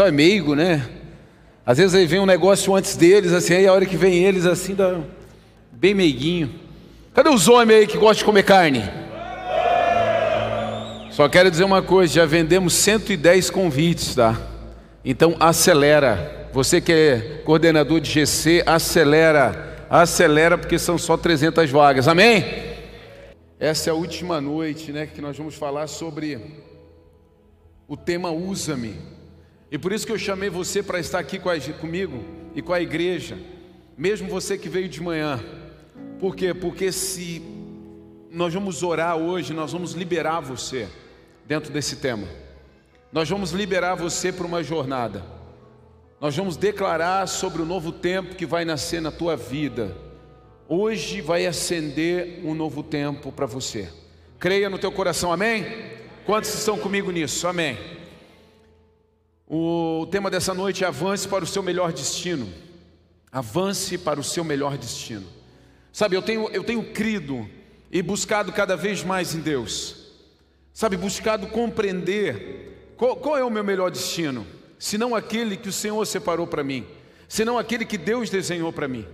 casal é meigo, né? Às vezes aí vem um negócio antes deles, assim, aí a hora que vem eles, assim, dá bem meiguinho. Cadê os homens aí que gostam de comer carne? Só quero dizer uma coisa, já vendemos 110 convites, tá? Então acelera. Você que é coordenador de GC, acelera. Acelera porque são só 300 vagas. Amém? Essa é a última noite, né, que nós vamos falar sobre o tema usa-me. E por isso que eu chamei você para estar aqui comigo e com a igreja, mesmo você que veio de manhã. Por quê? Porque se nós vamos orar hoje, nós vamos liberar você dentro desse tema. Nós vamos liberar você para uma jornada. Nós vamos declarar sobre o novo tempo que vai nascer na tua vida. Hoje vai acender um novo tempo para você. Creia no teu coração, amém? Quantos estão comigo nisso? Amém. O tema dessa noite é avance para o seu melhor destino. Avance para o seu melhor destino. Sabe, eu tenho, eu tenho crido e buscado cada vez mais em Deus sabe, buscado compreender qual, qual é o meu melhor destino, se não aquele que o Senhor separou para mim, se não aquele que Deus desenhou para mim.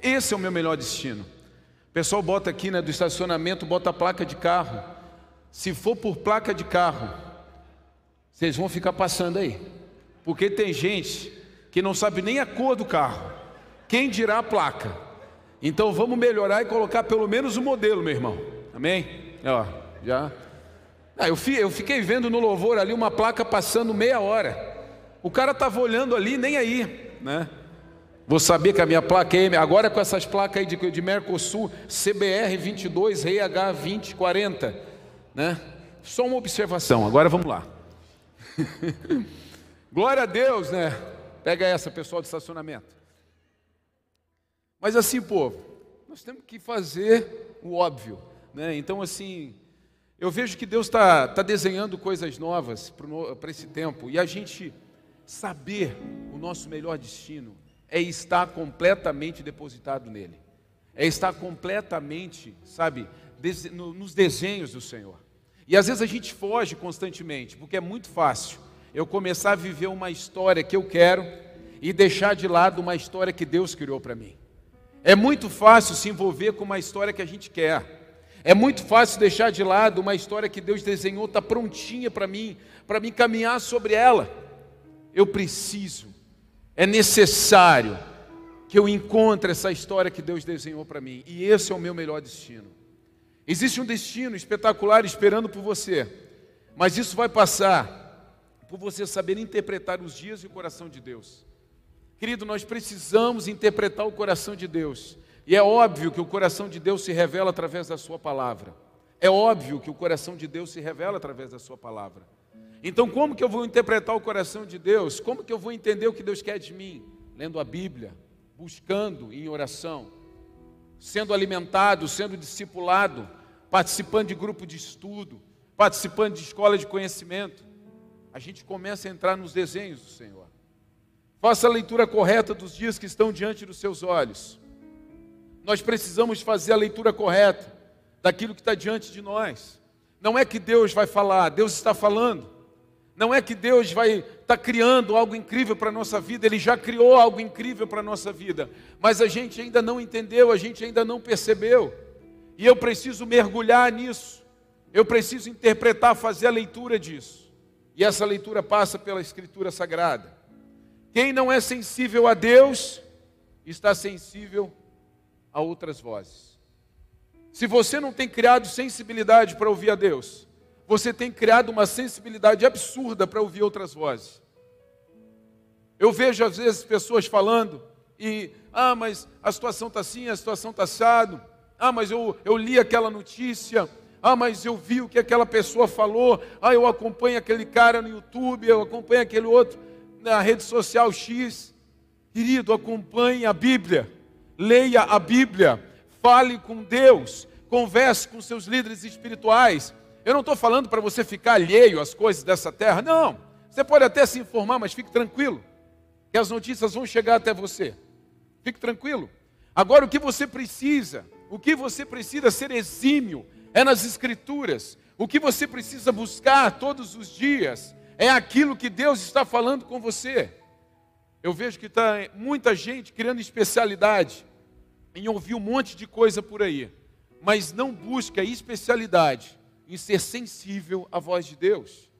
Esse é o meu melhor destino. O pessoal bota aqui né, do estacionamento, bota a placa de carro. Se for por placa de carro, vocês vão ficar passando aí. Porque tem gente que não sabe nem a cor do carro. Quem dirá a placa? Então vamos melhorar e colocar pelo menos o modelo, meu irmão. Amém? Ó, já ah, eu, eu fiquei vendo no louvor ali uma placa passando meia hora. O cara estava olhando ali, nem aí, né? Vou saber que a minha placa é agora com essas placas aí de, de Mercosul, CBR 22, Rei H 2040, né? Só uma observação, agora vamos lá. Glória a Deus, né? Pega essa, pessoal de estacionamento. Mas assim, povo, nós temos que fazer o óbvio, né? Então, assim, eu vejo que Deus está tá desenhando coisas novas para esse tempo e a gente saber o nosso melhor destino é estar completamente depositado nele, é estar completamente, sabe, nos desenhos do Senhor. E às vezes a gente foge constantemente, porque é muito fácil eu começar a viver uma história que eu quero e deixar de lado uma história que Deus criou para mim. É muito fácil se envolver com uma história que a gente quer. É muito fácil deixar de lado uma história que Deus desenhou, está prontinha para mim, para mim caminhar sobre ela. Eu preciso, é necessário que eu encontre essa história que Deus desenhou para mim, e esse é o meu melhor destino. Existe um destino espetacular esperando por você, mas isso vai passar por você saber interpretar os dias e o coração de Deus. Querido, nós precisamos interpretar o coração de Deus. E é óbvio que o coração de Deus se revela através da Sua palavra. É óbvio que o coração de Deus se revela através da Sua palavra. Então, como que eu vou interpretar o coração de Deus? Como que eu vou entender o que Deus quer de mim? Lendo a Bíblia, buscando em oração, sendo alimentado, sendo discipulado, participando de grupo de estudo, participando de escola de conhecimento. A gente começa a entrar nos desenhos do Senhor. Faça a leitura correta dos dias que estão diante dos seus olhos nós precisamos fazer a leitura correta daquilo que está diante de nós. Não é que Deus vai falar, Deus está falando. Não é que Deus vai estar tá criando algo incrível para a nossa vida, Ele já criou algo incrível para a nossa vida, mas a gente ainda não entendeu, a gente ainda não percebeu. E eu preciso mergulhar nisso, eu preciso interpretar, fazer a leitura disso. E essa leitura passa pela Escritura Sagrada. Quem não é sensível a Deus, está sensível a outras vozes. Se você não tem criado sensibilidade para ouvir a Deus, você tem criado uma sensibilidade absurda para ouvir outras vozes. Eu vejo às vezes pessoas falando e, ah, mas a situação está assim, a situação está assado. Ah, mas eu, eu li aquela notícia. Ah, mas eu vi o que aquela pessoa falou. Ah, eu acompanho aquele cara no YouTube, eu acompanho aquele outro na rede social X. Querido, acompanhe a Bíblia leia a Bíblia, fale com Deus, converse com seus líderes espirituais. Eu não estou falando para você ficar alheio às coisas dessa terra, não. Você pode até se informar, mas fique tranquilo, que as notícias vão chegar até você. Fique tranquilo. Agora, o que você precisa, o que você precisa ser exímio é nas Escrituras. O que você precisa buscar todos os dias É aquilo que Deus está falando com você. Eu vejo que está muita gente criando especialidade em ouvir um monte de coisa por aí, mas não busca especialidade em ser sensível à voz de Deus.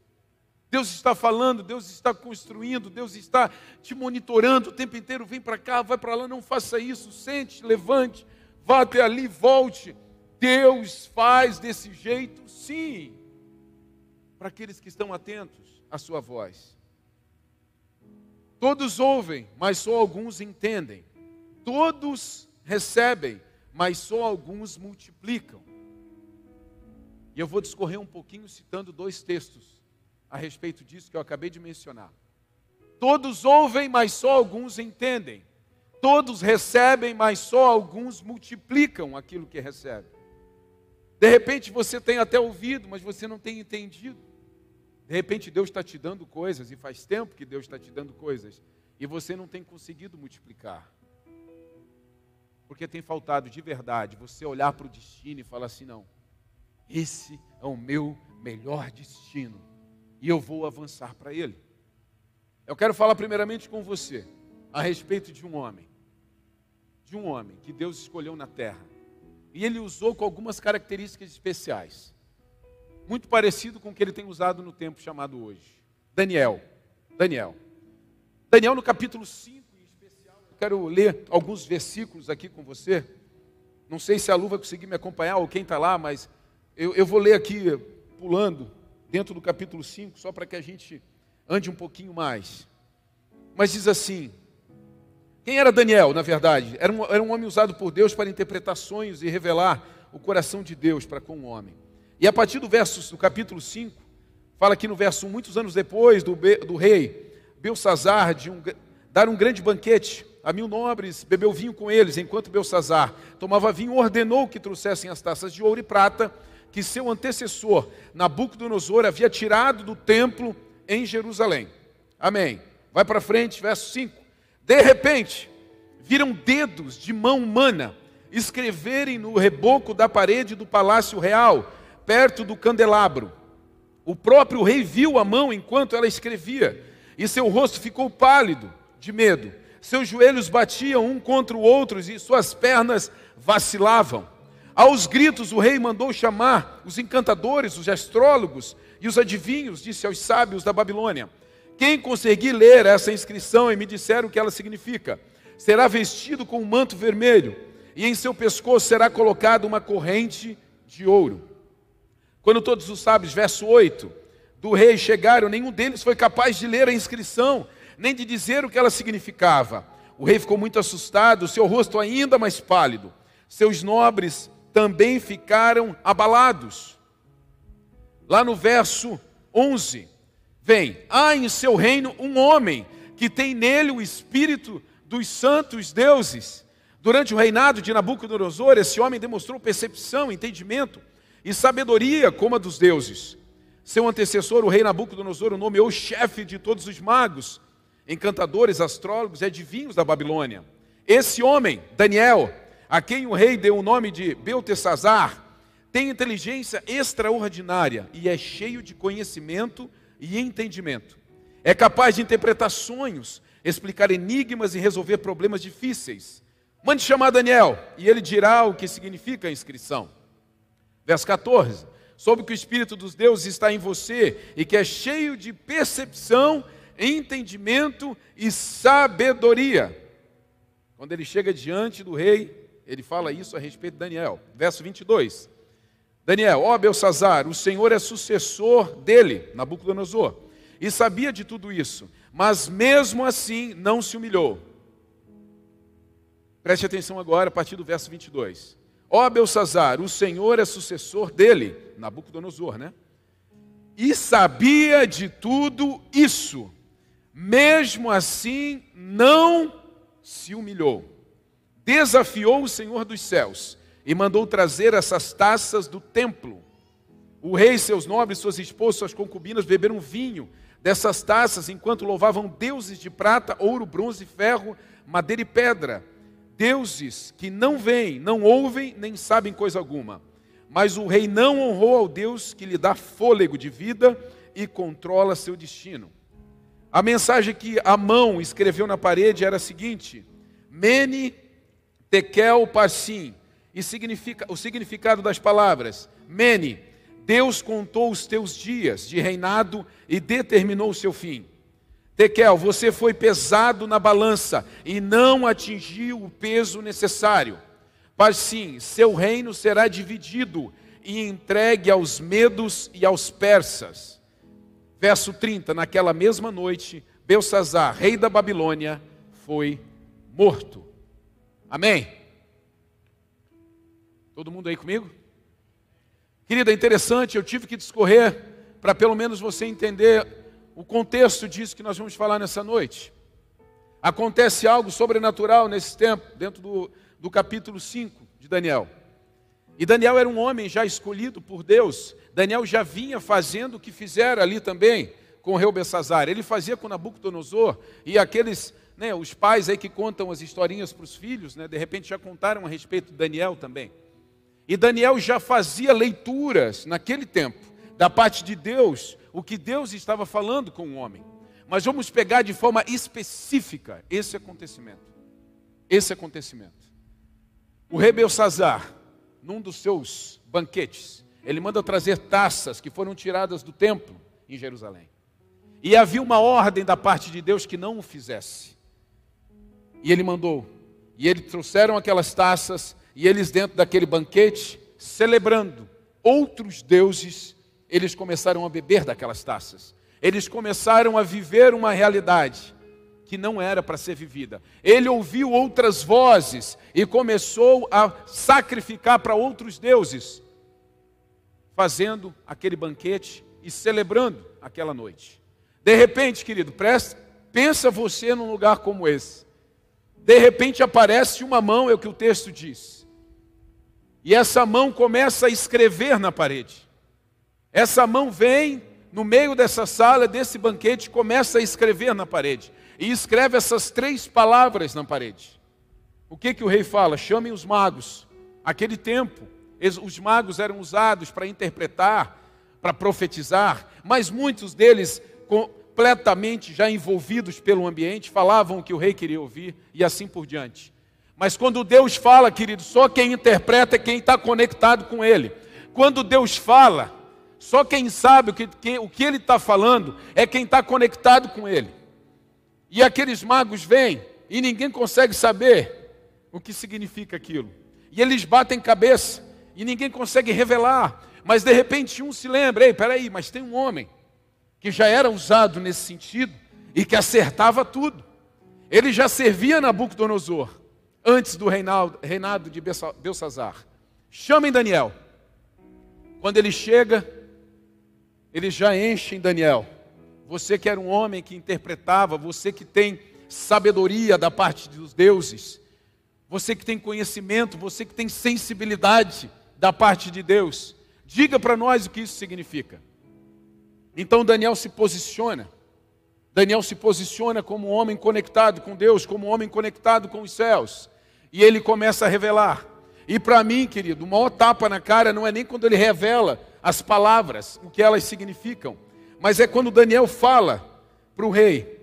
Deus está falando, Deus está construindo, Deus está te monitorando o tempo inteiro. Vem para cá, vai para lá, não faça isso. Sente, levante, vá até ali, volte. Deus faz desse jeito, sim, para aqueles que estão atentos à sua voz. Todos ouvem, mas só alguns entendem. Todos recebem, mas só alguns multiplicam. E eu vou discorrer um pouquinho citando dois textos a respeito disso que eu acabei de mencionar. Todos ouvem, mas só alguns entendem. Todos recebem, mas só alguns multiplicam aquilo que recebem. De repente você tem até ouvido, mas você não tem entendido. De repente Deus está te dando coisas, e faz tempo que Deus está te dando coisas, e você não tem conseguido multiplicar. Porque tem faltado de verdade você olhar para o destino e falar assim: não, esse é o meu melhor destino e eu vou avançar para ele. Eu quero falar primeiramente com você a respeito de um homem, de um homem que Deus escolheu na terra. E ele usou com algumas características especiais, muito parecido com o que ele tem usado no tempo chamado hoje. Daniel. Daniel. Daniel no capítulo 5, em especial, eu quero ler alguns versículos aqui com você. Não sei se a Lu vai conseguir me acompanhar ou quem está lá, mas eu, eu vou ler aqui pulando dentro do capítulo 5, só para que a gente ande um pouquinho mais. Mas diz assim: quem era Daniel, na verdade? Era um, era um homem usado por Deus para interpretar sonhos e revelar o coração de Deus para com o homem. E a partir do verso do capítulo 5, fala aqui no verso 1, muitos anos depois do, do rei Belsazar de um, dar um grande banquete a mil nobres, bebeu vinho com eles, enquanto Belsazar tomava vinho, ordenou que trouxessem as taças de ouro e prata que seu antecessor, Nabucodonosor, havia tirado do templo em Jerusalém. Amém. Vai para frente, verso 5. De repente, viram dedos de mão humana escreverem no reboco da parede do palácio real, perto do candelabro. O próprio rei viu a mão enquanto ela escrevia, e seu rosto ficou pálido de medo. Seus joelhos batiam um contra o outro e suas pernas vacilavam. Aos gritos, o rei mandou chamar os encantadores, os astrólogos e os adivinhos, disse aos sábios da Babilônia: Quem conseguir ler essa inscrição e me disser o que ela significa, será vestido com um manto vermelho, e em seu pescoço será colocada uma corrente de ouro. Quando todos os sábios, verso 8, do rei chegaram, nenhum deles foi capaz de ler a inscrição, nem de dizer o que ela significava. O rei ficou muito assustado, seu rosto ainda mais pálido. Seus nobres também ficaram abalados. Lá no verso 11, vem: há em seu reino um homem que tem nele o espírito dos santos deuses. Durante o reinado de Nabucodonosor, esse homem demonstrou percepção, entendimento e sabedoria como a dos deuses. Seu antecessor, o rei Nabucodonosor, o nomeou chefe de todos os magos, encantadores, astrólogos e adivinhos da Babilônia. Esse homem, Daniel, a quem o rei deu o nome de Beltesazar, tem inteligência extraordinária e é cheio de conhecimento e entendimento. É capaz de interpretar sonhos, explicar enigmas e resolver problemas difíceis. Mande chamar Daniel e ele dirá o que significa a inscrição. Verso 14: Soube que o Espírito dos deuses está em você e que é cheio de percepção, entendimento e sabedoria. Quando ele chega diante do rei, ele fala isso a respeito de Daniel. Verso 22. Daniel, ó Belsazar, o Senhor é sucessor dele, Nabucodonosor, e sabia de tudo isso, mas mesmo assim não se humilhou. Preste atenção agora a partir do verso 22. Ó Belsazar, o Senhor é sucessor dele, Nabucodonosor, né? E sabia de tudo isso, mesmo assim não se humilhou desafiou o Senhor dos céus e mandou trazer essas taças do templo. O rei, seus nobres, suas esposas, suas concubinas beberam vinho dessas taças enquanto louvavam deuses de prata, ouro, bronze, ferro, madeira e pedra. Deuses que não veem, não ouvem, nem sabem coisa alguma. Mas o rei não honrou ao Deus que lhe dá fôlego de vida e controla seu destino. A mensagem que a mão escreveu na parede era a seguinte: Mene tekel parsim. E significa, o significado das palavras: Mene, Deus contou os teus dias de reinado e determinou o seu fim. Tekel, você foi pesado na balança e não atingiu o peso necessário. Parsim, seu reino será dividido e entregue aos medos e aos persas. Verso 30: Naquela mesma noite, Belsazar, rei da Babilônia, foi morto. Amém? Todo mundo aí comigo? Querida, é interessante, eu tive que discorrer para pelo menos você entender o contexto disso que nós vamos falar nessa noite. Acontece algo sobrenatural nesse tempo, dentro do, do capítulo 5 de Daniel. E Daniel era um homem já escolhido por Deus. Daniel já vinha fazendo o que fizera ali também com o rei Bessazar. Ele fazia com Nabucodonosor e aqueles, né, os pais aí que contam as historinhas para os filhos, né, de repente já contaram a respeito de Daniel também. E Daniel já fazia leituras naquele tempo, da parte de Deus, o que Deus estava falando com o homem. Mas vamos pegar de forma específica esse acontecimento. Esse acontecimento. O rei Belsazar, num dos seus banquetes, ele manda trazer taças que foram tiradas do templo em Jerusalém. E havia uma ordem da parte de Deus que não o fizesse. E ele mandou. E eles trouxeram aquelas taças, e eles, dentro daquele banquete, celebrando outros deuses, eles começaram a beber daquelas taças. Eles começaram a viver uma realidade que não era para ser vivida. Ele ouviu outras vozes e começou a sacrificar para outros deuses, fazendo aquele banquete e celebrando aquela noite. De repente, querido, presta, pensa você num lugar como esse. De repente aparece uma mão, é o que o texto diz. E essa mão começa a escrever na parede. Essa mão vem no meio dessa sala, desse banquete, começa a escrever na parede. E escreve essas três palavras na parede. O que, que o rei fala? Chamem os magos. Aquele tempo, os magos eram usados para interpretar, para profetizar, mas muitos deles completamente já envolvidos pelo ambiente, falavam o que o rei queria ouvir e assim por diante. Mas quando Deus fala, querido, só quem interpreta é quem está conectado com Ele. Quando Deus fala, só quem sabe o que, o que Ele está falando é quem está conectado com Ele. E aqueles magos vêm e ninguém consegue saber o que significa aquilo. E eles batem cabeça e ninguém consegue revelar. Mas de repente um se lembra: ei, peraí, mas tem um homem que já era usado nesse sentido e que acertava tudo. Ele já servia Nabucodonosor antes do reinado, reinado de Belsazar. Chamem Daniel. Quando ele chega, eles já enchem Daniel. Você que era um homem que interpretava, você que tem sabedoria da parte dos deuses, você que tem conhecimento, você que tem sensibilidade da parte de Deus, diga para nós o que isso significa. Então Daniel se posiciona. Daniel se posiciona como um homem conectado com Deus, como um homem conectado com os céus. E ele começa a revelar. E para mim, querido, o maior tapa na cara não é nem quando ele revela as palavras, o que elas significam, mas é quando Daniel fala para o rei: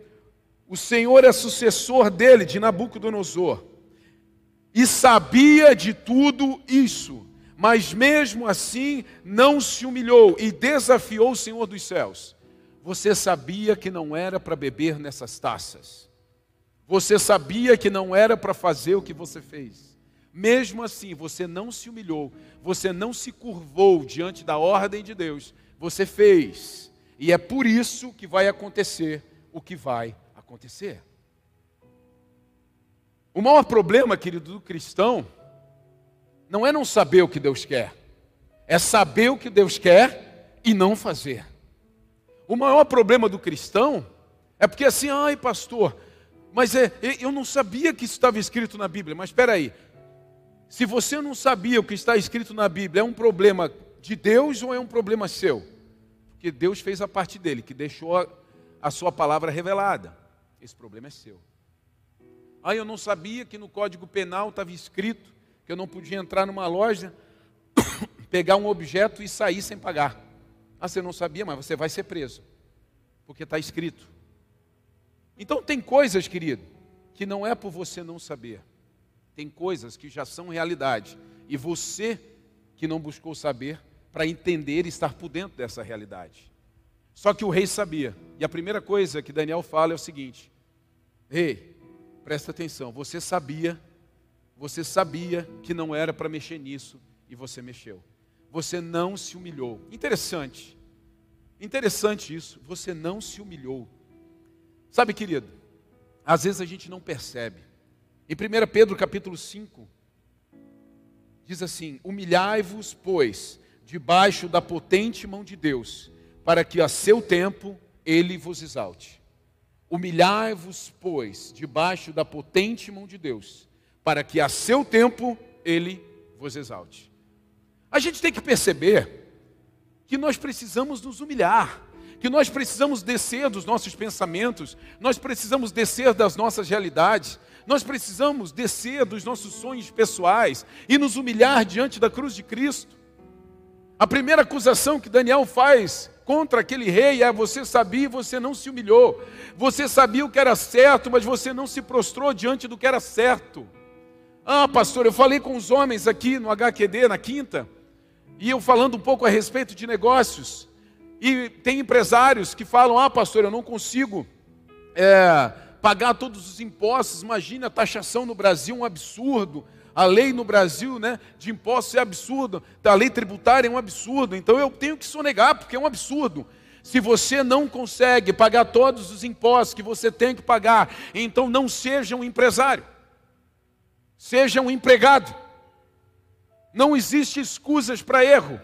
o Senhor é sucessor dele, de Nabucodonosor, e sabia de tudo isso mas mesmo assim não se humilhou e desafiou o Senhor dos céus. Você sabia que não era para beber nessas taças. Você sabia que não era para fazer o que você fez. Mesmo assim, você não se humilhou, você não se curvou diante da ordem de Deus. Você fez. E é por isso que vai acontecer o que vai acontecer. O maior problema, querido, do cristão não é não saber o que Deus quer, é saber o que Deus quer e não fazer. O maior problema do cristão é porque assim, ai pastor, mas é, eu não sabia que isso estava escrito na Bíblia. Mas espera aí, se você não sabia o que está escrito na Bíblia, é um problema de Deus ou é um problema seu? Porque Deus fez a parte dele, que deixou a, a sua palavra revelada. Esse problema é seu. Ah, eu não sabia que no Código Penal estava escrito que eu não podia entrar numa loja, pegar um objeto e sair sem pagar. Ah, você não sabia, mas você vai ser preso, porque está escrito. Então, tem coisas, querido, que não é por você não saber, tem coisas que já são realidade, e você que não buscou saber para entender e estar por dentro dessa realidade. Só que o rei sabia, e a primeira coisa que Daniel fala é o seguinte: Rei, presta atenção, você sabia, você sabia que não era para mexer nisso, e você mexeu. Você não se humilhou. Interessante. Interessante isso. Você não se humilhou. Sabe, querido, às vezes a gente não percebe. Em 1 Pedro capítulo 5, diz assim: Humilhai-vos, pois, debaixo da potente mão de Deus, para que a seu tempo ele vos exalte. Humilhai-vos, pois, debaixo da potente mão de Deus, para que a seu tempo ele vos exalte. A gente tem que perceber que nós precisamos nos humilhar, que nós precisamos descer dos nossos pensamentos, nós precisamos descer das nossas realidades, nós precisamos descer dos nossos sonhos pessoais e nos humilhar diante da cruz de Cristo. A primeira acusação que Daniel faz contra aquele rei é: você sabia e você não se humilhou, você sabia o que era certo, mas você não se prostrou diante do que era certo. Ah, pastor, eu falei com os homens aqui no HQD na quinta e eu falando um pouco a respeito de negócios. E tem empresários que falam: ah, pastor, eu não consigo é, pagar todos os impostos. Imagina a taxação no Brasil, um absurdo. A lei no Brasil né, de impostos é absurda. A lei tributária é um absurdo. Então eu tenho que sonegar, porque é um absurdo. Se você não consegue pagar todos os impostos que você tem que pagar, então não seja um empresário, seja um empregado. Não existe escusas para erro.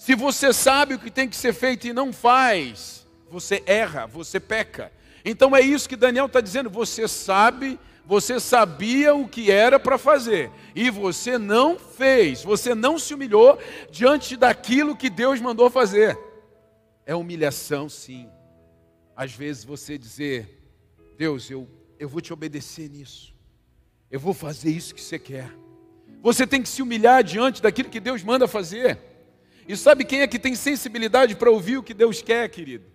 Se você sabe o que tem que ser feito e não faz, você erra, você peca. Então é isso que Daniel está dizendo. Você sabe, você sabia o que era para fazer e você não fez, você não se humilhou diante daquilo que Deus mandou fazer. É humilhação, sim. Às vezes você dizer, Deus, eu, eu vou te obedecer nisso, eu vou fazer isso que você quer. Você tem que se humilhar diante daquilo que Deus manda fazer. E sabe quem é que tem sensibilidade para ouvir o que Deus quer, querido?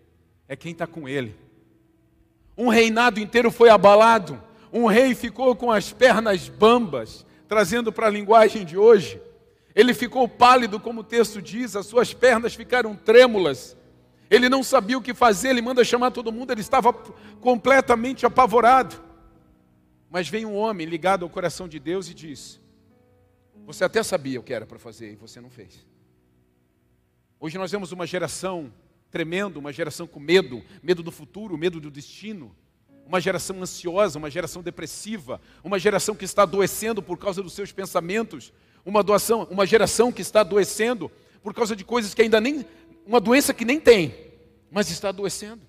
É quem está com Ele. Um reinado inteiro foi abalado. Um rei ficou com as pernas bambas, trazendo para a linguagem de hoje. Ele ficou pálido, como o texto diz, as suas pernas ficaram trêmulas. Ele não sabia o que fazer, ele manda chamar todo mundo, ele estava completamente apavorado. Mas vem um homem ligado ao coração de Deus e diz: você até sabia o que era para fazer e você não fez. Hoje nós vemos uma geração tremendo, uma geração com medo, medo do futuro, medo do destino, uma geração ansiosa, uma geração depressiva, uma geração que está adoecendo por causa dos seus pensamentos, uma doação, uma geração que está adoecendo por causa de coisas que ainda nem uma doença que nem tem, mas está adoecendo.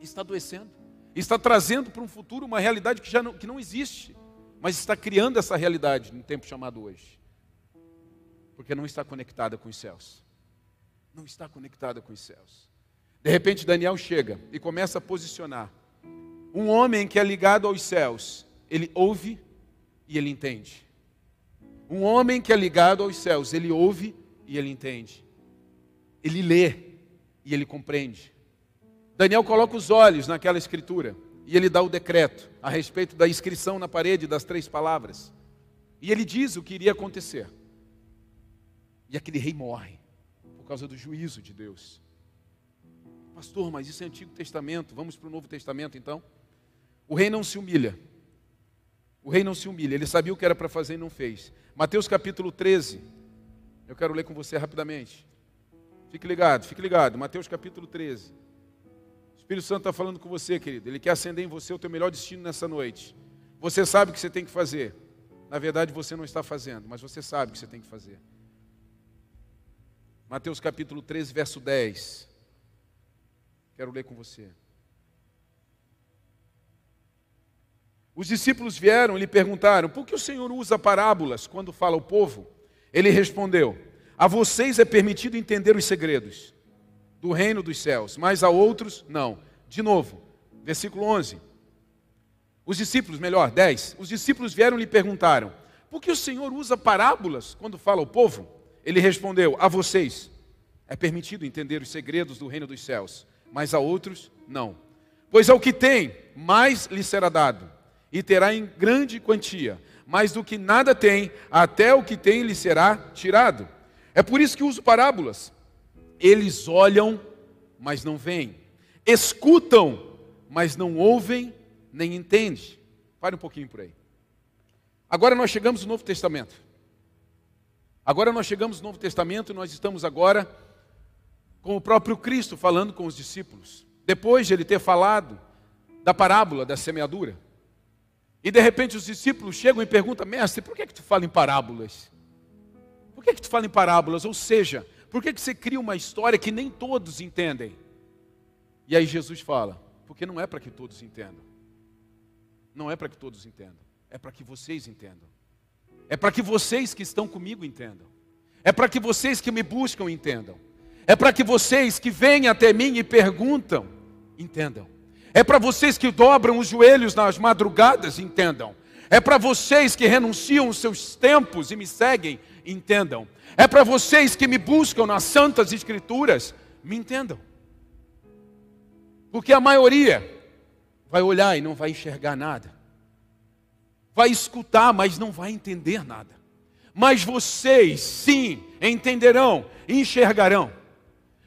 Está adoecendo. Está trazendo para um futuro uma realidade que já não, que não existe, mas está criando essa realidade no tempo chamado hoje porque não está conectada com os céus. Não está conectada com os céus. De repente, Daniel chega e começa a posicionar. Um homem que é ligado aos céus, ele ouve e ele entende. Um homem que é ligado aos céus, ele ouve e ele entende. Ele lê e ele compreende. Daniel coloca os olhos naquela escritura e ele dá o decreto a respeito da inscrição na parede das três palavras. E ele diz o que iria acontecer. E aquele rei morre causa do juízo de Deus. Pastor, mas isso é Antigo Testamento, vamos para o Novo Testamento então? O rei não se humilha. O rei não se humilha, ele sabia o que era para fazer e não fez. Mateus capítulo 13, eu quero ler com você rapidamente. Fique ligado, fique ligado. Mateus capítulo 13. O Espírito Santo está falando com você, querido. Ele quer acender em você o teu melhor destino nessa noite. Você sabe o que você tem que fazer. Na verdade, você não está fazendo, mas você sabe o que você tem que fazer. Mateus capítulo 13, verso 10. Quero ler com você. Os discípulos vieram e lhe perguntaram: por que o Senhor usa parábolas quando fala ao povo? Ele respondeu: A vocês é permitido entender os segredos do reino dos céus, mas a outros não. De novo, versículo 11. Os discípulos, melhor, 10. Os discípulos vieram e lhe perguntaram: Por que o Senhor usa parábolas quando fala ao povo? Ele respondeu: A vocês É permitido entender os segredos do reino dos céus, mas a outros não. Pois ao que tem, mais lhe será dado, e terá em grande quantia, mas do que nada tem, até o que tem lhe será tirado. É por isso que uso parábolas. Eles olham, mas não veem. Escutam, mas não ouvem nem entendem. Pare um pouquinho por aí. Agora nós chegamos no Novo Testamento. Agora nós chegamos no Novo Testamento e nós estamos agora com o próprio Cristo falando com os discípulos. Depois de ele ter falado da parábola da semeadura. E de repente os discípulos chegam e perguntam: Mestre, por que, que tu fala em parábolas? Por que, que tu fala em parábolas? Ou seja, por que, que você cria uma história que nem todos entendem? E aí Jesus fala: Porque não é para que todos entendam. Não é para que todos entendam. É para que vocês entendam. É para que vocês que estão comigo entendam. É para que vocês que me buscam entendam. É para que vocês que vêm até mim e perguntam entendam. É para vocês que dobram os joelhos nas madrugadas, entendam. É para vocês que renunciam os seus tempos e me seguem, entendam. É para vocês que me buscam nas santas escrituras, me entendam. Porque a maioria vai olhar e não vai enxergar nada. Vai escutar, mas não vai entender nada. Mas vocês, sim, entenderão, enxergarão.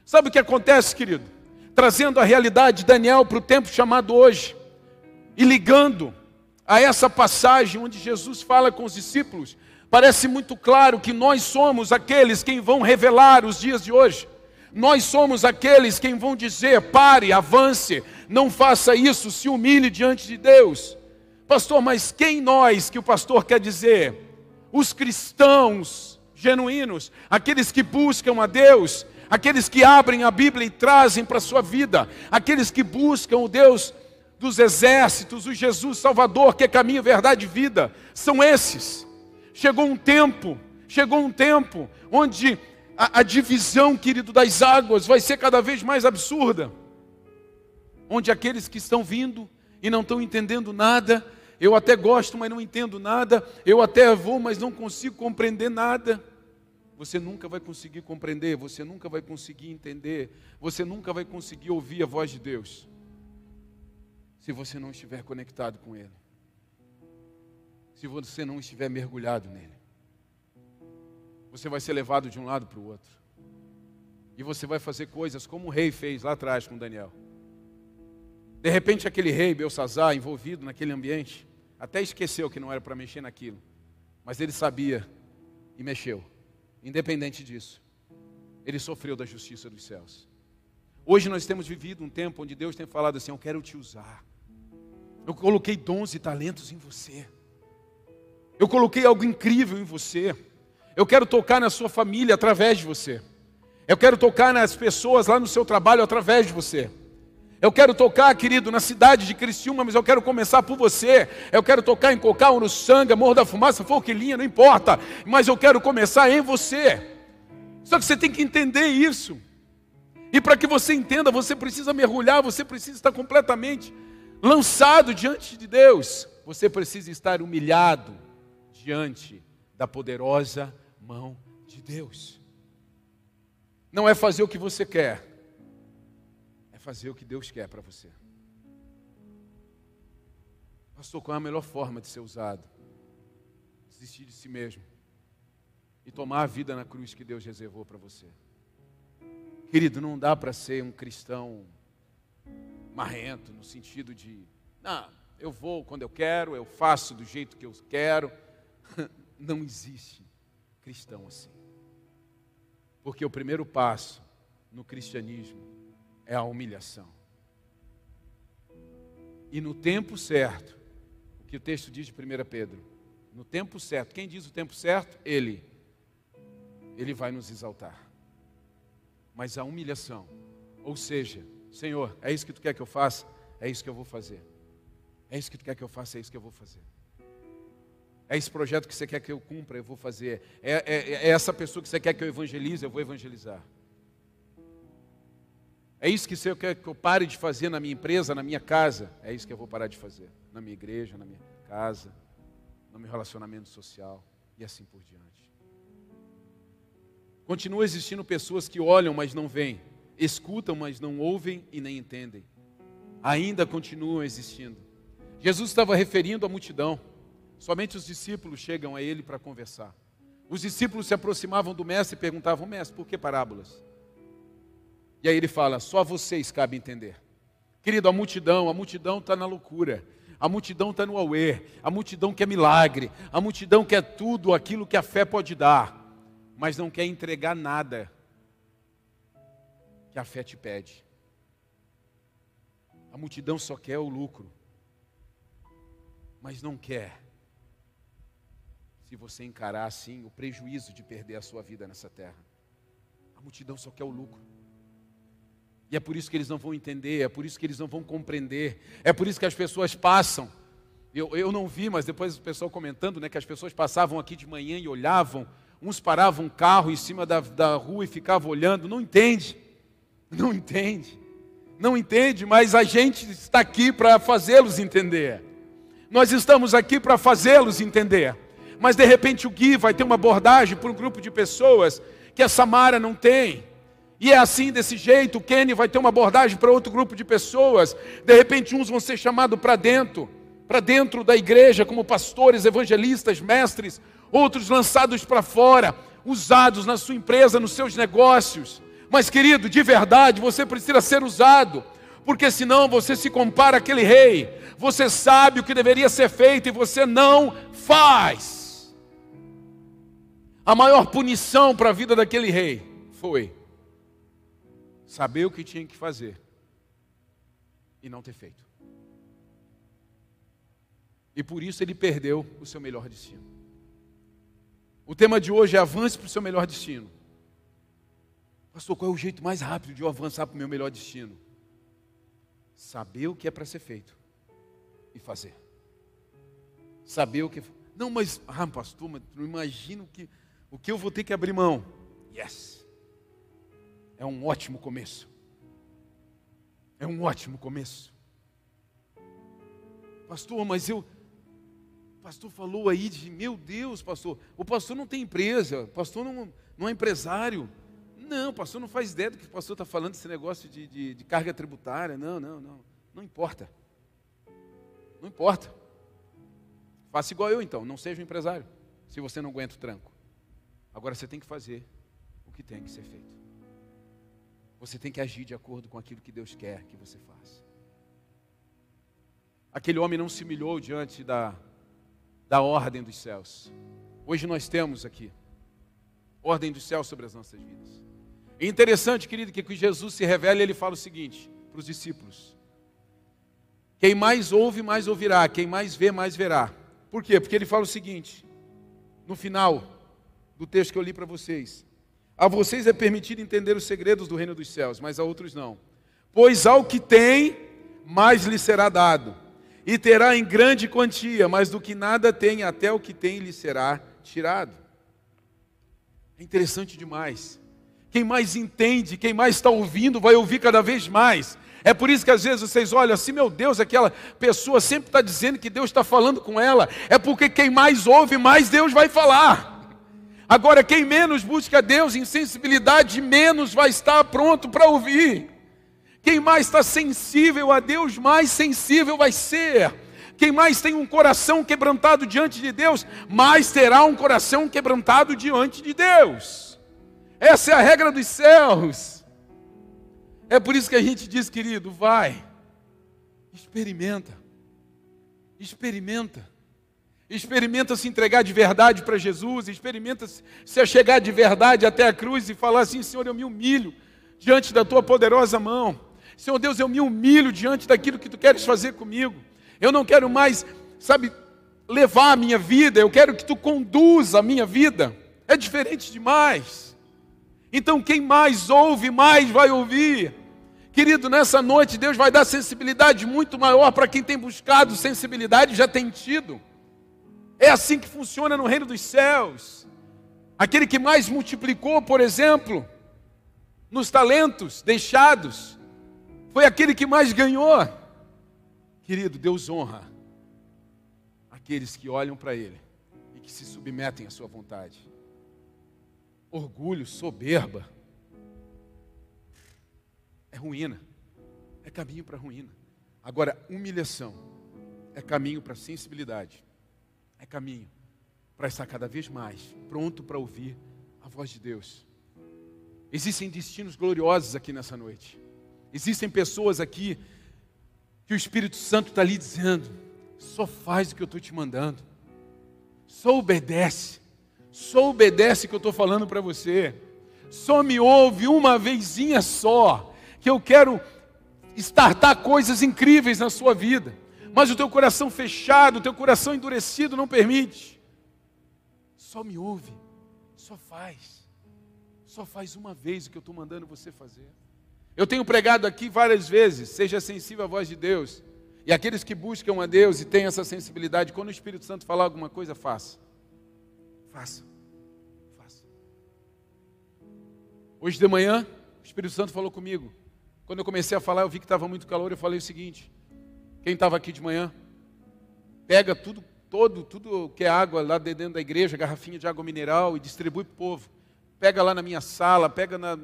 Sabe o que acontece, querido? trazendo a realidade de Daniel para o tempo chamado hoje, e ligando a essa passagem onde Jesus fala com os discípulos, parece muito claro que nós somos aqueles quem vão revelar os dias de hoje. Nós somos aqueles quem vão dizer: pare, avance, não faça isso, se humilhe diante de Deus. Pastor, mas quem nós que o pastor quer dizer? Os cristãos genuínos, aqueles que buscam a Deus, aqueles que abrem a Bíblia e trazem para a sua vida, aqueles que buscam o Deus dos exércitos, o Jesus Salvador, que é caminho, verdade e vida, são esses. Chegou um tempo, chegou um tempo onde a, a divisão, querido, das águas vai ser cada vez mais absurda. Onde aqueles que estão vindo e não estão entendendo nada, eu até gosto, mas não entendo nada, eu até vou, mas não consigo compreender nada. Você nunca vai conseguir compreender, você nunca vai conseguir entender, você nunca vai conseguir ouvir a voz de Deus, se você não estiver conectado com Ele, se você não estiver mergulhado nele. Você vai ser levado de um lado para o outro, e você vai fazer coisas como o rei fez lá atrás com Daniel. De repente, aquele rei, Belsazar, envolvido naquele ambiente, até esqueceu que não era para mexer naquilo, mas ele sabia e mexeu. Independente disso, ele sofreu da justiça dos céus. Hoje nós temos vivido um tempo onde Deus tem falado assim: Eu quero te usar. Eu coloquei dons e talentos em você. Eu coloquei algo incrível em você. Eu quero tocar na sua família através de você. Eu quero tocar nas pessoas lá no seu trabalho através de você. Eu quero tocar, querido, na cidade de Criciúma, mas eu quero começar por você. Eu quero tocar em Cocá, Uruçanga, Morro da Fumaça, Forquilinha, não importa. Mas eu quero começar em você. Só que você tem que entender isso. E para que você entenda, você precisa mergulhar, você precisa estar completamente lançado diante de Deus. Você precisa estar humilhado diante da poderosa mão de Deus. Não é fazer o que você quer fazer o que Deus quer para você. Pastor, qual é a melhor forma de ser usado? Desistir de si mesmo e tomar a vida na cruz que Deus reservou para você. Querido, não dá para ser um cristão marrento, no sentido de, não, eu vou quando eu quero, eu faço do jeito que eu quero. Não existe cristão assim. Porque o primeiro passo no cristianismo é a humilhação. E no tempo certo, o que o texto diz de 1 Pedro, no tempo certo, quem diz o tempo certo? Ele. Ele vai nos exaltar. Mas a humilhação, ou seja, Senhor, é isso que tu quer que eu faça? É isso que eu vou fazer. É isso que tu quer que eu faça? É isso que eu vou fazer. É esse projeto que você quer que eu cumpra? Eu vou fazer. É, é, é essa pessoa que você quer que eu evangelize? Eu vou evangelizar. É isso que eu quero que eu pare de fazer na minha empresa, na minha casa. É isso que eu vou parar de fazer. Na minha igreja, na minha casa, no meu relacionamento social e assim por diante. Continua existindo pessoas que olham, mas não veem, escutam, mas não ouvem e nem entendem. Ainda continuam existindo. Jesus estava referindo à multidão. Somente os discípulos chegam a ele para conversar. Os discípulos se aproximavam do mestre e perguntavam: Mestre, por que parábolas? E aí ele fala: Só a vocês cabe entender. Querido, a multidão, a multidão está na loucura. A multidão está no auê, a multidão quer milagre, a multidão quer tudo aquilo que a fé pode dar, mas não quer entregar nada que a fé te pede. A multidão só quer o lucro, mas não quer, se você encarar assim, o prejuízo de perder a sua vida nessa terra. A multidão só quer o lucro. E é por isso que eles não vão entender, é por isso que eles não vão compreender, é por isso que as pessoas passam. Eu, eu não vi, mas depois o pessoal comentando, né, que as pessoas passavam aqui de manhã e olhavam, uns paravam um carro em cima da, da rua e ficavam olhando, não entende, não entende, não entende, mas a gente está aqui para fazê-los entender. Nós estamos aqui para fazê-los entender. Mas de repente o Gui vai ter uma abordagem para um grupo de pessoas que a Samara não tem e é assim, desse jeito, o Kenny vai ter uma abordagem para outro grupo de pessoas. De repente, uns vão ser chamados para dentro, para dentro da igreja, como pastores, evangelistas, mestres, outros lançados para fora, usados na sua empresa, nos seus negócios. Mas, querido, de verdade, você precisa ser usado, porque senão você se compara àquele rei. Você sabe o que deveria ser feito e você não faz. A maior punição para a vida daquele rei foi saber o que tinha que fazer e não ter feito. E por isso ele perdeu o seu melhor destino. O tema de hoje é avance para o seu melhor destino. Pastor, qual é o jeito mais rápido de eu avançar para o meu melhor destino? Saber o que é para ser feito e fazer. Saber o que. Não, mas, ah, pastor, mas não imagino que, o que eu vou ter que abrir mão. Yes é um ótimo começo. É um ótimo começo. Pastor, mas eu. Pastor falou aí de, meu Deus, pastor, o pastor não tem empresa, o pastor não, não é empresário. Não, o pastor não faz ideia do que o pastor está falando, esse negócio de, de, de carga tributária. Não, não, não. Não importa. Não importa. Faça igual eu então, não seja um empresário, se você não aguenta o tranco. Agora você tem que fazer o que tem que ser feito. Você tem que agir de acordo com aquilo que Deus quer que você faça. Aquele homem não se humilhou diante da, da ordem dos céus. Hoje nós temos aqui ordem dos céus sobre as nossas vidas. É interessante, querido, que Jesus se revela ele fala o seguinte para os discípulos: Quem mais ouve, mais ouvirá, quem mais vê, mais verá. Por quê? Porque ele fala o seguinte, no final do texto que eu li para vocês: a vocês é permitido entender os segredos do reino dos céus, mas a outros não. Pois ao que tem, mais lhe será dado, e terá em grande quantia, mas do que nada tem, até o que tem lhe será tirado. É interessante demais. Quem mais entende, quem mais está ouvindo, vai ouvir cada vez mais. É por isso que às vezes vocês olham assim, meu Deus, aquela pessoa sempre está dizendo que Deus está falando com ela. É porque quem mais ouve, mais Deus vai falar. Agora, quem menos busca Deus em sensibilidade, menos vai estar pronto para ouvir. Quem mais está sensível a Deus, mais sensível vai ser. Quem mais tem um coração quebrantado diante de Deus, mais terá um coração quebrantado diante de Deus. Essa é a regra dos céus. É por isso que a gente diz, querido, vai, experimenta, experimenta experimenta se entregar de verdade para Jesus, experimenta se chegar de verdade até a cruz e falar assim: Senhor, eu me humilho diante da tua poderosa mão. Senhor Deus, eu me humilho diante daquilo que tu queres fazer comigo. Eu não quero mais, sabe, levar a minha vida, eu quero que tu conduza a minha vida. É diferente demais. Então, quem mais ouve, mais vai ouvir. Querido, nessa noite Deus vai dar sensibilidade muito maior para quem tem buscado sensibilidade, já tem tido. É assim que funciona no reino dos céus. Aquele que mais multiplicou, por exemplo, nos talentos deixados, foi aquele que mais ganhou. Querido, Deus honra aqueles que olham para Ele e que se submetem à Sua vontade. orgulho, soberba, é ruína, é caminho para ruína. Agora, humilhação é caminho para sensibilidade, é caminho para estar cada vez mais pronto para ouvir a voz de Deus. Existem destinos gloriosos aqui nessa noite. Existem pessoas aqui que o Espírito Santo está lhe dizendo: só faz o que eu estou te mandando, só obedece, só obedece o que eu estou falando para você, só me ouve uma vezinha só, que eu quero estartar coisas incríveis na sua vida, mas o teu coração fechado, o teu coração endurecido não permite. Só me ouve, só faz, só faz uma vez o que eu estou mandando você fazer. Eu tenho pregado aqui várias vezes, seja sensível à voz de Deus. E aqueles que buscam a Deus e têm essa sensibilidade, quando o Espírito Santo falar alguma coisa, faça. Faça. Faça. Hoje de manhã, o Espírito Santo falou comigo. Quando eu comecei a falar, eu vi que estava muito calor, eu falei o seguinte: quem estava aqui de manhã, pega tudo, todo, tudo que é água lá dentro da igreja, garrafinha de água mineral e distribui para o povo. Pega lá na minha sala, pega na,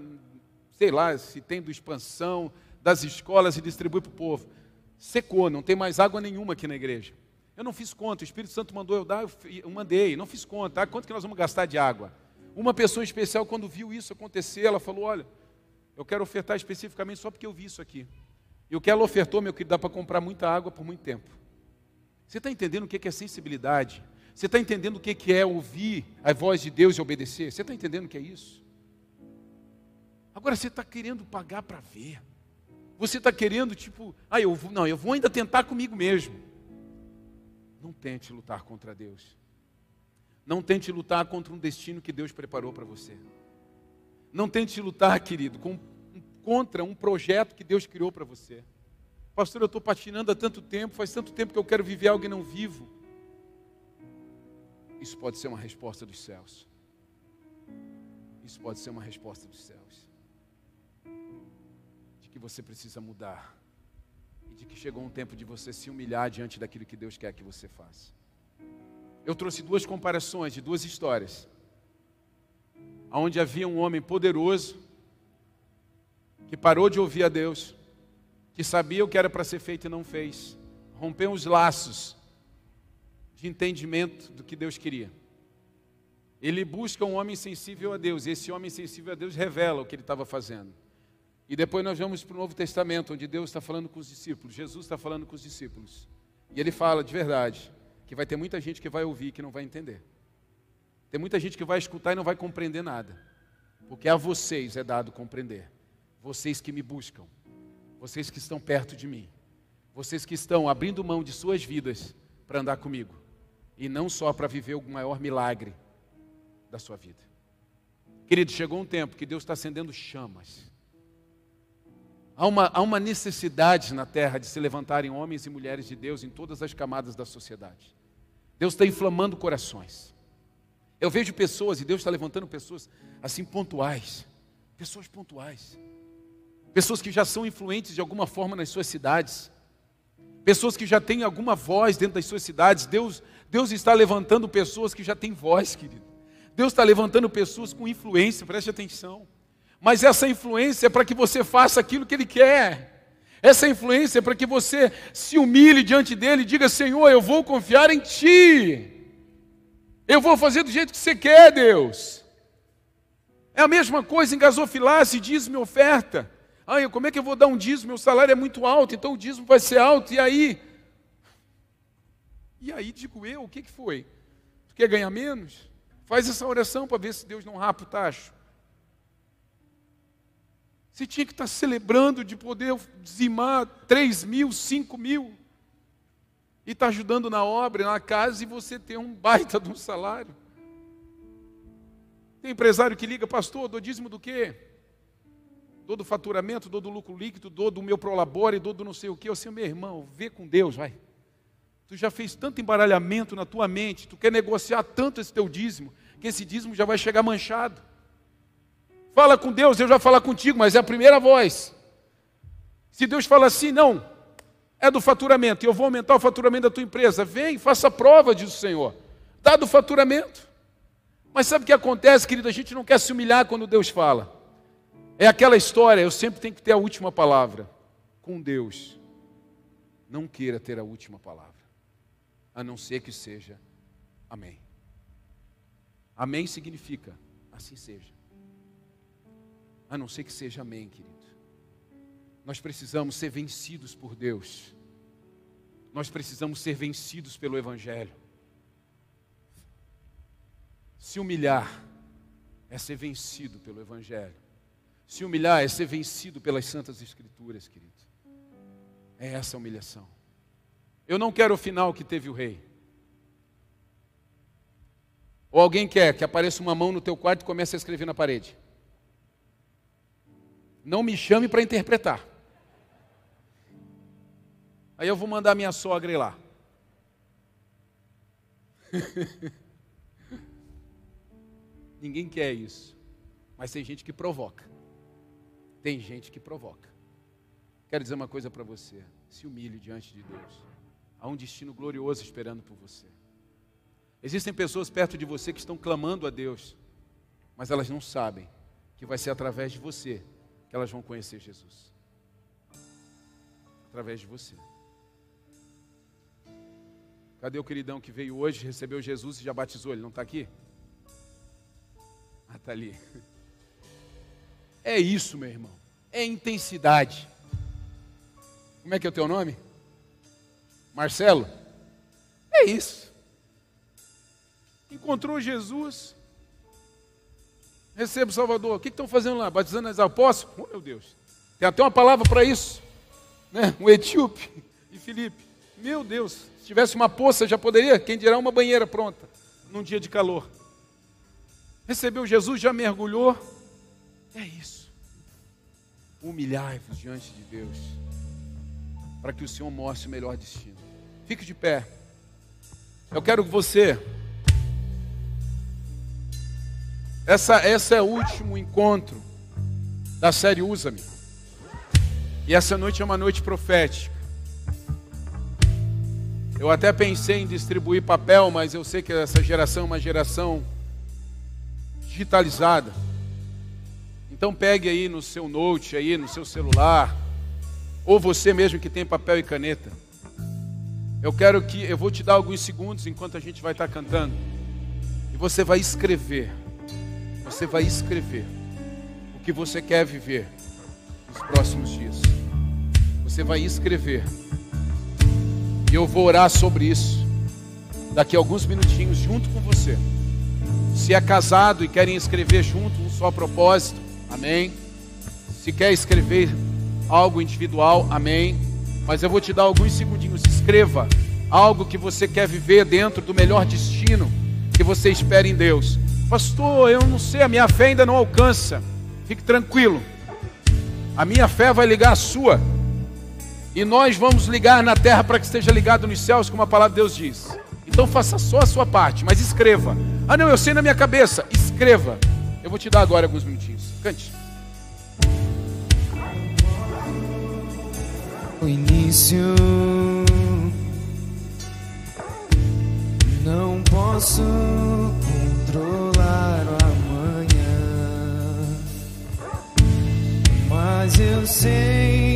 sei lá, se tem do expansão, das escolas e distribui para o povo. Secou, não tem mais água nenhuma aqui na igreja. Eu não fiz conta, o Espírito Santo mandou eu dar, eu mandei, não fiz conta. Ah, quanto que nós vamos gastar de água? Uma pessoa especial, quando viu isso acontecer, ela falou: Olha, eu quero ofertar especificamente só porque eu vi isso aqui. E o que ela ofertou, meu querido, dá para comprar muita água por muito tempo. Você está entendendo o que é sensibilidade? Você está entendendo o que é ouvir a voz de Deus e obedecer? Você está entendendo o que é isso? Agora você está querendo pagar para ver. Você está querendo, tipo, ah, eu vou, não, eu vou ainda tentar comigo mesmo. Não tente lutar contra Deus. Não tente lutar contra um destino que Deus preparou para você. Não tente lutar, querido, com, contra um projeto que Deus criou para você. Pastor, eu estou patinando há tanto tempo, faz tanto tempo que eu quero viver algo e não vivo. Isso pode ser uma resposta dos céus. Isso pode ser uma resposta dos céus que você precisa mudar e de que chegou um tempo de você se humilhar diante daquilo que Deus quer que você faça. Eu trouxe duas comparações de duas histórias, onde havia um homem poderoso que parou de ouvir a Deus, que sabia o que era para ser feito e não fez, rompeu os laços de entendimento do que Deus queria. Ele busca um homem sensível a Deus, e esse homem sensível a Deus revela o que ele estava fazendo. E depois nós vamos para o Novo Testamento, onde Deus está falando com os discípulos, Jesus está falando com os discípulos. E ele fala de verdade que vai ter muita gente que vai ouvir que não vai entender. Tem muita gente que vai escutar e não vai compreender nada. Porque a vocês é dado compreender. Vocês que me buscam, vocês que estão perto de mim, vocês que estão abrindo mão de suas vidas para andar comigo, e não só para viver o maior milagre da sua vida. Querido, chegou um tempo que Deus está acendendo chamas Há uma, há uma necessidade na terra de se levantarem homens e mulheres de Deus em todas as camadas da sociedade. Deus está inflamando corações. Eu vejo pessoas, e Deus está levantando pessoas assim pontuais. Pessoas pontuais. Pessoas que já são influentes de alguma forma nas suas cidades. Pessoas que já têm alguma voz dentro das suas cidades. Deus, Deus está levantando pessoas que já têm voz, querido. Deus está levantando pessoas com influência, preste atenção. Mas essa influência é para que você faça aquilo que Ele quer. Essa influência é para que você se humilhe diante dele e diga: Senhor, eu vou confiar em Ti. Eu vou fazer do jeito que você quer, Deus. É a mesma coisa em gasofilasse, dízimo e oferta. Ai, como é que eu vou dar um dízimo? Meu salário é muito alto, então o dízimo vai ser alto. E aí? E aí, digo eu, o que, que foi? Tu quer ganhar menos? Faz essa oração para ver se Deus não rapa o tacho. Você tinha que estar celebrando de poder dizimar 3 mil, 5 mil. E estar ajudando na obra, na casa, e você ter um baita de um salário. Tem empresário que liga, pastor, dou dízimo do quê? Dou do faturamento, dou do lucro líquido, dou do meu prolabore, dou do não sei o quê. Eu sei, meu irmão, vê com Deus, vai. Tu já fez tanto embaralhamento na tua mente, tu quer negociar tanto esse teu dízimo, que esse dízimo já vai chegar manchado. Fala com Deus, Deus vai falar contigo, mas é a primeira voz. Se Deus fala assim, não, é do faturamento, e eu vou aumentar o faturamento da tua empresa, vem, faça prova, diz o Senhor. Dá do faturamento. Mas sabe o que acontece, querido? A gente não quer se humilhar quando Deus fala. É aquela história, eu sempre tenho que ter a última palavra. Com Deus, não queira ter a última palavra, a não ser que seja amém. Amém significa assim seja. A não ser que seja amém, querido. Nós precisamos ser vencidos por Deus. Nós precisamos ser vencidos pelo Evangelho. Se humilhar é ser vencido pelo Evangelho. Se humilhar é ser vencido pelas Santas Escrituras, querido. É essa a humilhação. Eu não quero o final que teve o rei. Ou alguém quer que apareça uma mão no teu quarto e comece a escrever na parede. Não me chame para interpretar. Aí eu vou mandar minha sogra ir lá. Ninguém quer isso. Mas tem gente que provoca. Tem gente que provoca. Quero dizer uma coisa para você: se humilhe diante de Deus. Há um destino glorioso esperando por você. Existem pessoas perto de você que estão clamando a Deus, mas elas não sabem que vai ser através de você que elas vão conhecer Jesus. Através de você. Cadê o queridão que veio hoje, recebeu Jesus e já batizou? Ele não está aqui? Ah, está ali. É isso, meu irmão. É intensidade. Como é que é o teu nome? Marcelo? É isso. Encontrou Jesus. Receba o Salvador. O que estão fazendo lá? Batizando as apóstolos? Oh, meu Deus. Tem até uma palavra para isso. Né? Um etíope e Filipe. Meu Deus. Se tivesse uma poça, já poderia, quem dirá, uma banheira pronta. Num dia de calor. Recebeu Jesus, já mergulhou. É isso. Humilhai-vos diante de Deus. Para que o Senhor mostre o melhor destino. Fique de pé. Eu quero que você. Essa, essa é o último encontro da série Usa-me. E essa noite é uma noite profética. Eu até pensei em distribuir papel, mas eu sei que essa geração é uma geração digitalizada. Então pegue aí no seu note, aí no seu celular, ou você mesmo que tem papel e caneta. Eu quero que eu vou te dar alguns segundos enquanto a gente vai estar cantando. E você vai escrever. Você vai escrever o que você quer viver nos próximos dias. Você vai escrever. E eu vou orar sobre isso daqui a alguns minutinhos junto com você. Se é casado e querem escrever junto um só propósito, amém. Se quer escrever algo individual, amém mas eu vou te dar alguns segundinhos. Escreva algo que você quer viver dentro do melhor destino que você espera em Deus. Pastor, eu não sei, a minha fé ainda não alcança. Fique tranquilo. A minha fé vai ligar a sua. E nós vamos ligar na terra para que esteja ligado nos céus, como a palavra de Deus diz. Então faça só a sua parte, mas escreva. Ah, não, eu sei na minha cabeça. Escreva. Eu vou te dar agora alguns minutinhos. Cante. o início. Não posso controlar o amanhã, mas eu sei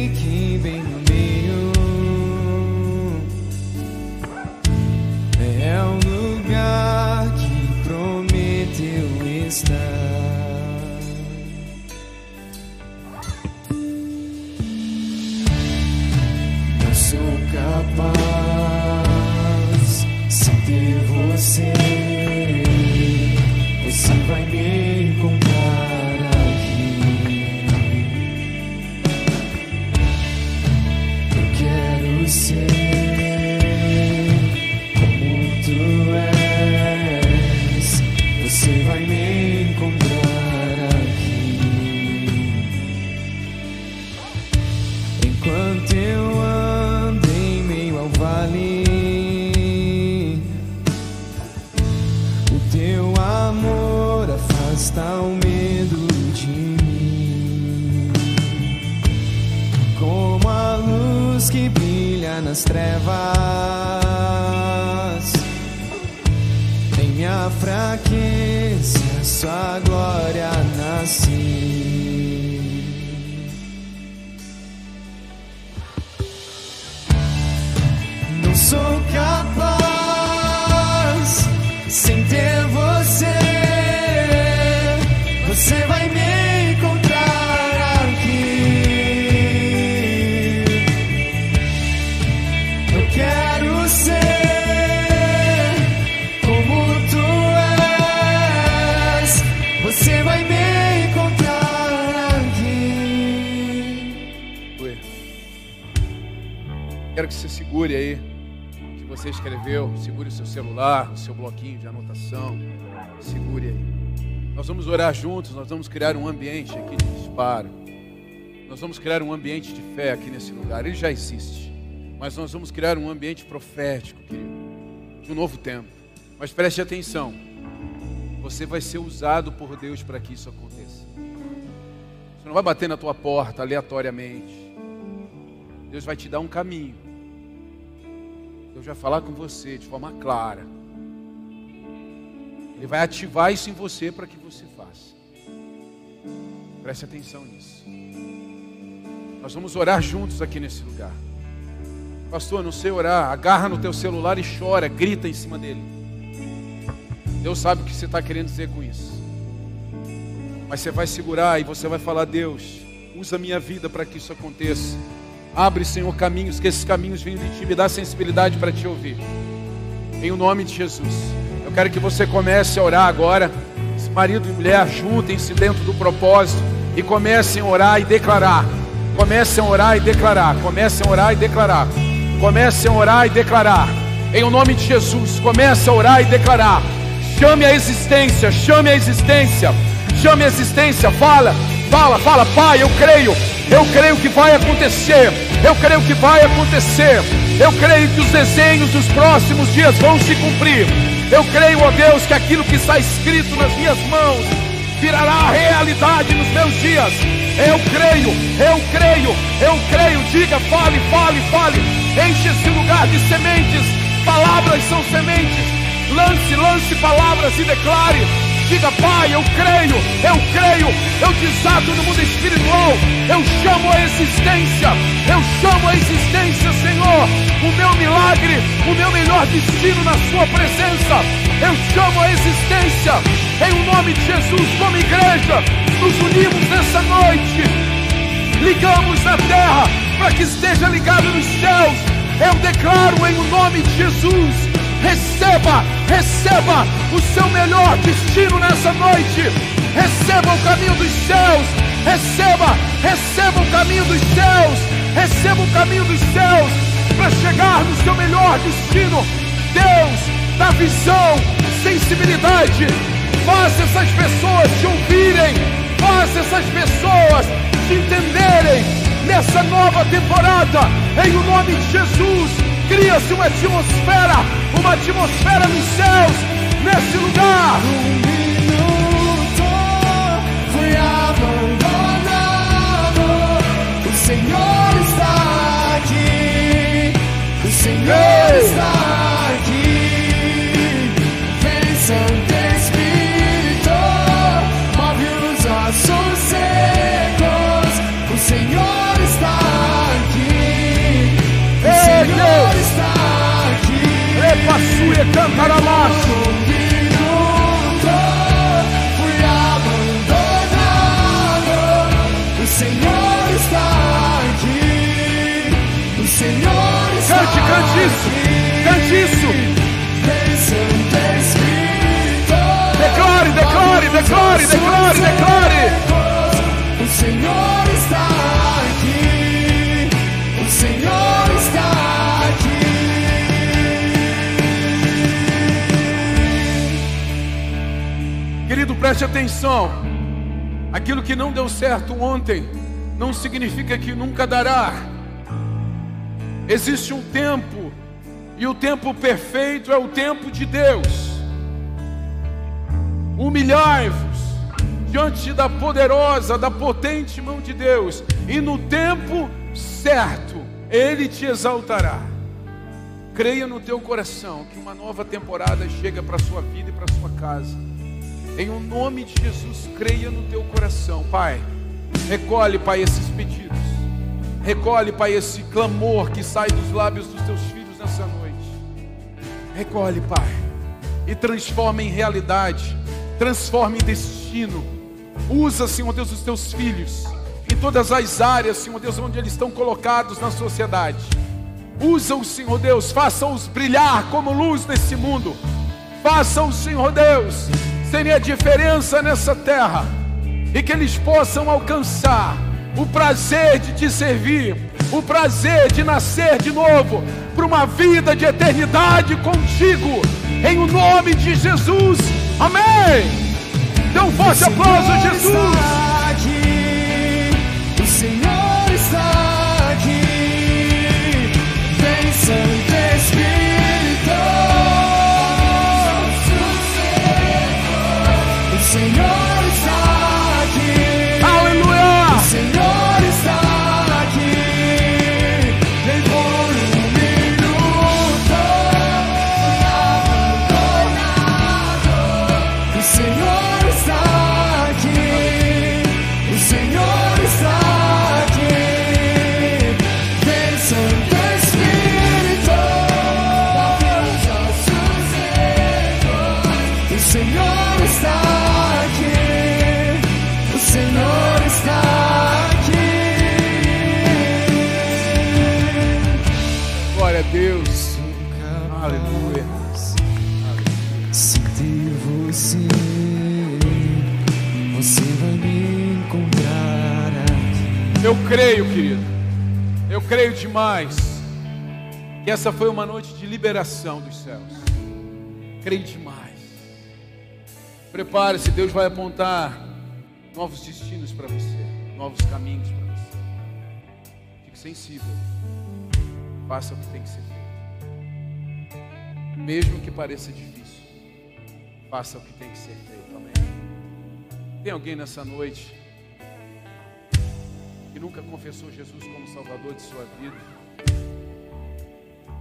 Quero que você segure aí o que você escreveu, segure o seu celular, o seu bloquinho de anotação, segure aí. Nós vamos orar juntos, nós vamos criar um ambiente aqui de disparo. Nós vamos criar um ambiente de fé aqui nesse lugar. Ele já existe, mas nós vamos criar um ambiente profético, querido, de um novo tempo. Mas preste atenção. Você vai ser usado por Deus para que isso aconteça. Você não vai bater na tua porta aleatoriamente. Deus vai te dar um caminho. Deus vai falar com você de forma clara. Ele vai ativar isso em você para que você faça. Preste atenção nisso. Nós vamos orar juntos aqui nesse lugar. Pastor, não sei orar. Agarra no teu celular e chora, grita em cima dele. Deus sabe o que você está querendo dizer com isso. Mas você vai segurar e você vai falar: Deus, usa minha vida para que isso aconteça. Abre, Senhor, caminhos, que esses caminhos venham de ti, me dá sensibilidade para te ouvir. Em o nome de Jesus. Eu quero que você comece a orar agora. Esse marido e mulher, juntem-se dentro do propósito e comecem a orar e declarar. Comecem a orar e declarar. Comecem a orar e declarar. Comecem a orar e declarar. Em o nome de Jesus, comece a orar e declarar. Chame a existência, chame a existência, chame a existência, fala, fala, fala, Pai, eu creio, eu creio que vai acontecer, eu creio que vai acontecer, eu creio que os desenhos dos próximos dias vão se cumprir, eu creio, ó Deus, que aquilo que está escrito nas minhas mãos virará realidade nos meus dias, eu creio, eu creio, eu creio, diga, fale, fale, fale, enche esse lugar de sementes, palavras são sementes. Lance, lance palavras e declare. Diga, Pai, eu creio, eu creio, eu desato no mundo espiritual, eu chamo a existência, eu chamo a existência, Senhor, o meu milagre, o meu melhor destino na Sua presença, eu chamo a existência, em o nome de Jesus, como igreja, nos unimos nessa noite, ligamos a terra para que esteja ligado nos céus, eu declaro em o nome de Jesus receba, receba o seu melhor destino nessa noite. Receba o caminho dos céus, receba, receba o caminho dos céus, receba o caminho dos céus para chegar no seu melhor destino. Deus, dá visão, sensibilidade, faz essas pessoas te ouvirem, faz essas pessoas te entenderem nessa nova temporada, em o nome de Jesus cria-se uma atmosfera, uma atmosfera nos céus, nesse lugar. Um minuto fui abandonado. O Senhor está aqui. O Senhor está aqui. Vem preste atenção. Aquilo que não deu certo ontem não significa que nunca dará. Existe um tempo, e o tempo perfeito é o tempo de Deus. Humilhai-vos diante da poderosa, da potente mão de Deus, e no tempo certo Ele te exaltará. Creia no teu coração que uma nova temporada chega para a sua vida e para a sua casa. Em o nome de Jesus, creia no teu coração, Pai. Recolhe, Pai, esses pedidos. Recolhe, Pai, esse clamor que sai dos lábios dos teus filhos nessa noite. Recolhe, Pai, e transforma em realidade, transforma em destino. Usa, Senhor Deus, os teus filhos em todas as áreas, Senhor Deus, onde eles estão colocados na sociedade. Usa-os, Senhor Deus, faça-os brilhar como luz nesse mundo. Faça-os, Senhor Deus, serem a diferença nessa terra e que eles possam alcançar o prazer de te servir, o prazer de nascer de novo para uma vida de eternidade contigo, em o nome de Jesus. Amém. Dê um forte aplauso, Jesus. Creio, querido, eu creio demais que essa foi uma noite de liberação dos céus. Creio demais. Prepare-se, Deus vai apontar novos destinos para você, novos caminhos para você. Fique sensível. Faça o que tem que ser feito. Mesmo que pareça difícil, faça o que tem que ser feito. Amém. Tem alguém nessa noite? Nunca confessou Jesus como Salvador de sua vida.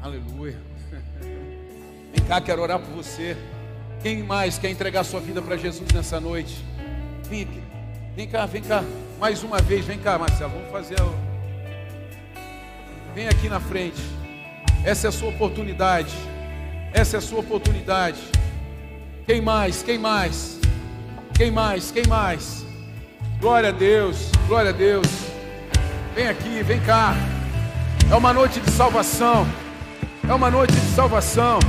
Aleluia. Vem cá, quero orar por você. Quem mais quer entregar sua vida para Jesus nessa noite? Vem aqui. Vem cá, vem cá. Mais uma vez, vem cá, Marcelo. Vamos fazer o. Vem aqui na frente. Essa é a sua oportunidade. Essa é a sua oportunidade. Quem mais? Quem mais? Quem mais? Quem mais? Glória a Deus. Glória a Deus. Vem aqui, vem cá. É uma noite de salvação. É uma noite de salvação.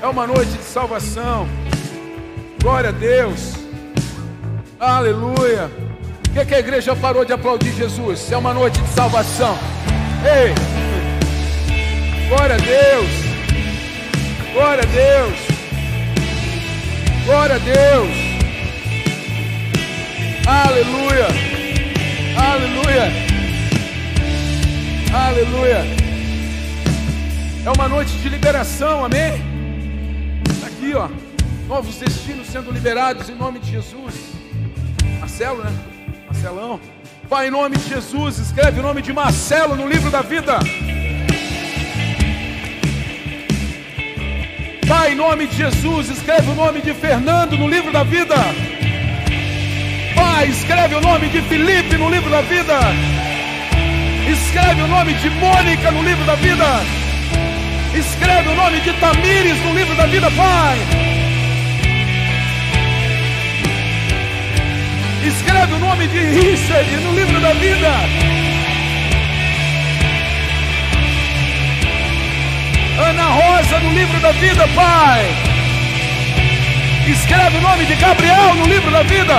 É uma noite de salvação. Glória a Deus. Aleluia. Por que, que a igreja parou de aplaudir Jesus? É uma noite de salvação. Ei! Glória a Deus. Glória a Deus. Glória a Deus. Aleluia. Aleluia. Aleluia. É uma noite de liberação, amém? Tá aqui, ó. Novos destinos sendo liberados em nome de Jesus. Marcelo, né? Marcelão. Pai, em nome de Jesus, escreve o nome de Marcelo no livro da vida. Pai, em nome de Jesus, escreve o nome de Fernando no livro da vida. Pai, escreve o nome de Felipe no livro da vida. Escreve o nome de Mônica no livro da vida. Escreve o nome de Tamires no livro da vida, Pai. Escreve o nome de Richard no livro da vida. Ana Rosa no livro da vida, Pai. Escreve o nome de Gabriel no livro da vida.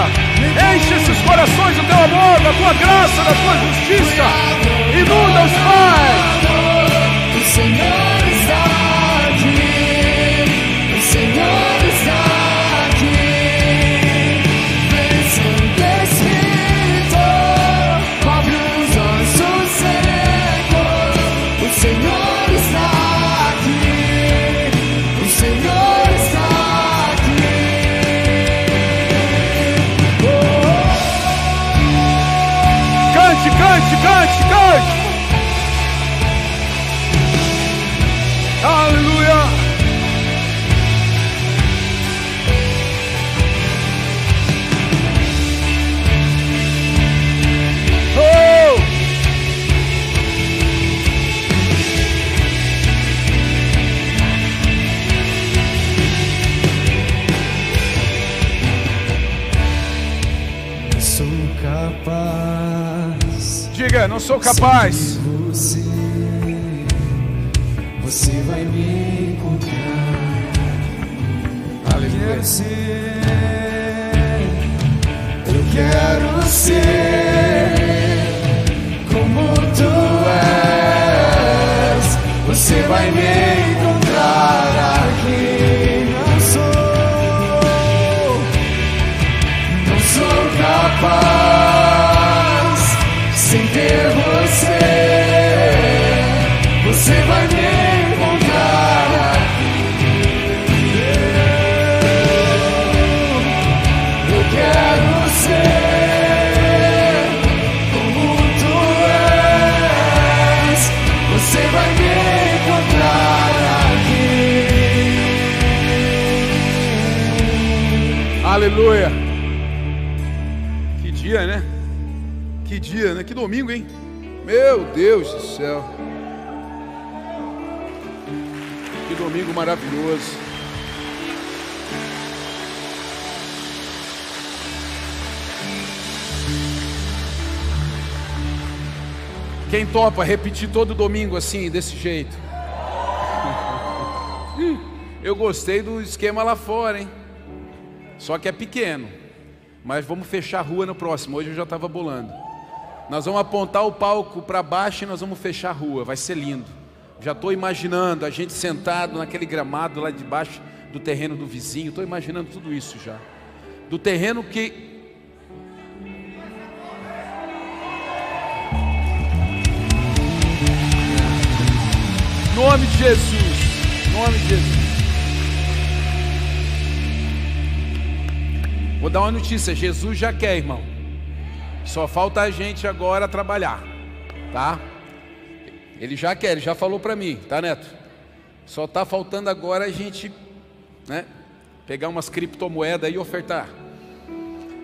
Enche esses corações do teu amor, da tua graça, da tua justiça. Inunda-os, Pai. O Cante, Não sou capaz. Você, você vai me encontrar. Aleluia. Quero ser, eu quero ser como tu és. Você vai me encontrar Aleluia. Que dia, né? Que dia, né? Que domingo, hein? Meu Deus do céu. Que domingo maravilhoso. Quem topa repetir todo domingo assim, desse jeito? Eu gostei do esquema lá fora, hein? Só que é pequeno. Mas vamos fechar a rua no próximo. Hoje eu já estava bolando. Nós vamos apontar o palco para baixo e nós vamos fechar a rua. Vai ser lindo. Já estou imaginando a gente sentado naquele gramado lá debaixo do terreno do vizinho. Estou imaginando tudo isso já. Do terreno que. Nome de Jesus. Nome de Jesus. Vou dar uma notícia: Jesus já quer, irmão. Só falta a gente agora trabalhar, tá? Ele já quer, ele já falou para mim, tá, Neto? Só tá faltando agora a gente, né? Pegar umas criptomoedas e ofertar.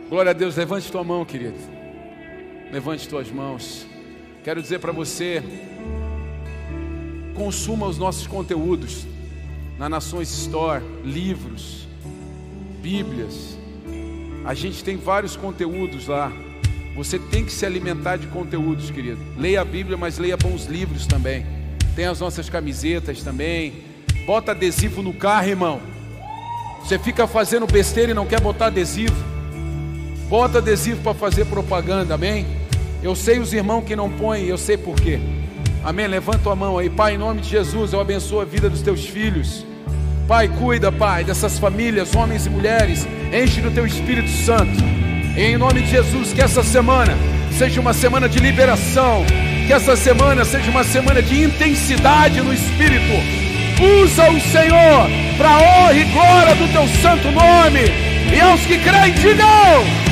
Glória a Deus, levante tua mão, querido. Levante tuas mãos. Quero dizer para você, consuma os nossos conteúdos na Nações Store, livros, Bíblias. A gente tem vários conteúdos lá. Você tem que se alimentar de conteúdos, querido. Leia a Bíblia, mas leia bons livros também. Tem as nossas camisetas também. Bota adesivo no carro, irmão. Você fica fazendo besteira e não quer botar adesivo. Bota adesivo para fazer propaganda, amém? Eu sei os irmãos que não põem, eu sei por quê. Amém? Levanta a mão aí, Pai, em nome de Jesus, eu abençoo a vida dos teus filhos. Pai, cuida, Pai, dessas famílias, homens e mulheres. Enche do teu Espírito Santo. E em nome de Jesus, que essa semana seja uma semana de liberação. Que essa semana seja uma semana de intensidade no Espírito. Usa o Senhor para honra e glória do teu santo nome. E aos que creem, digam.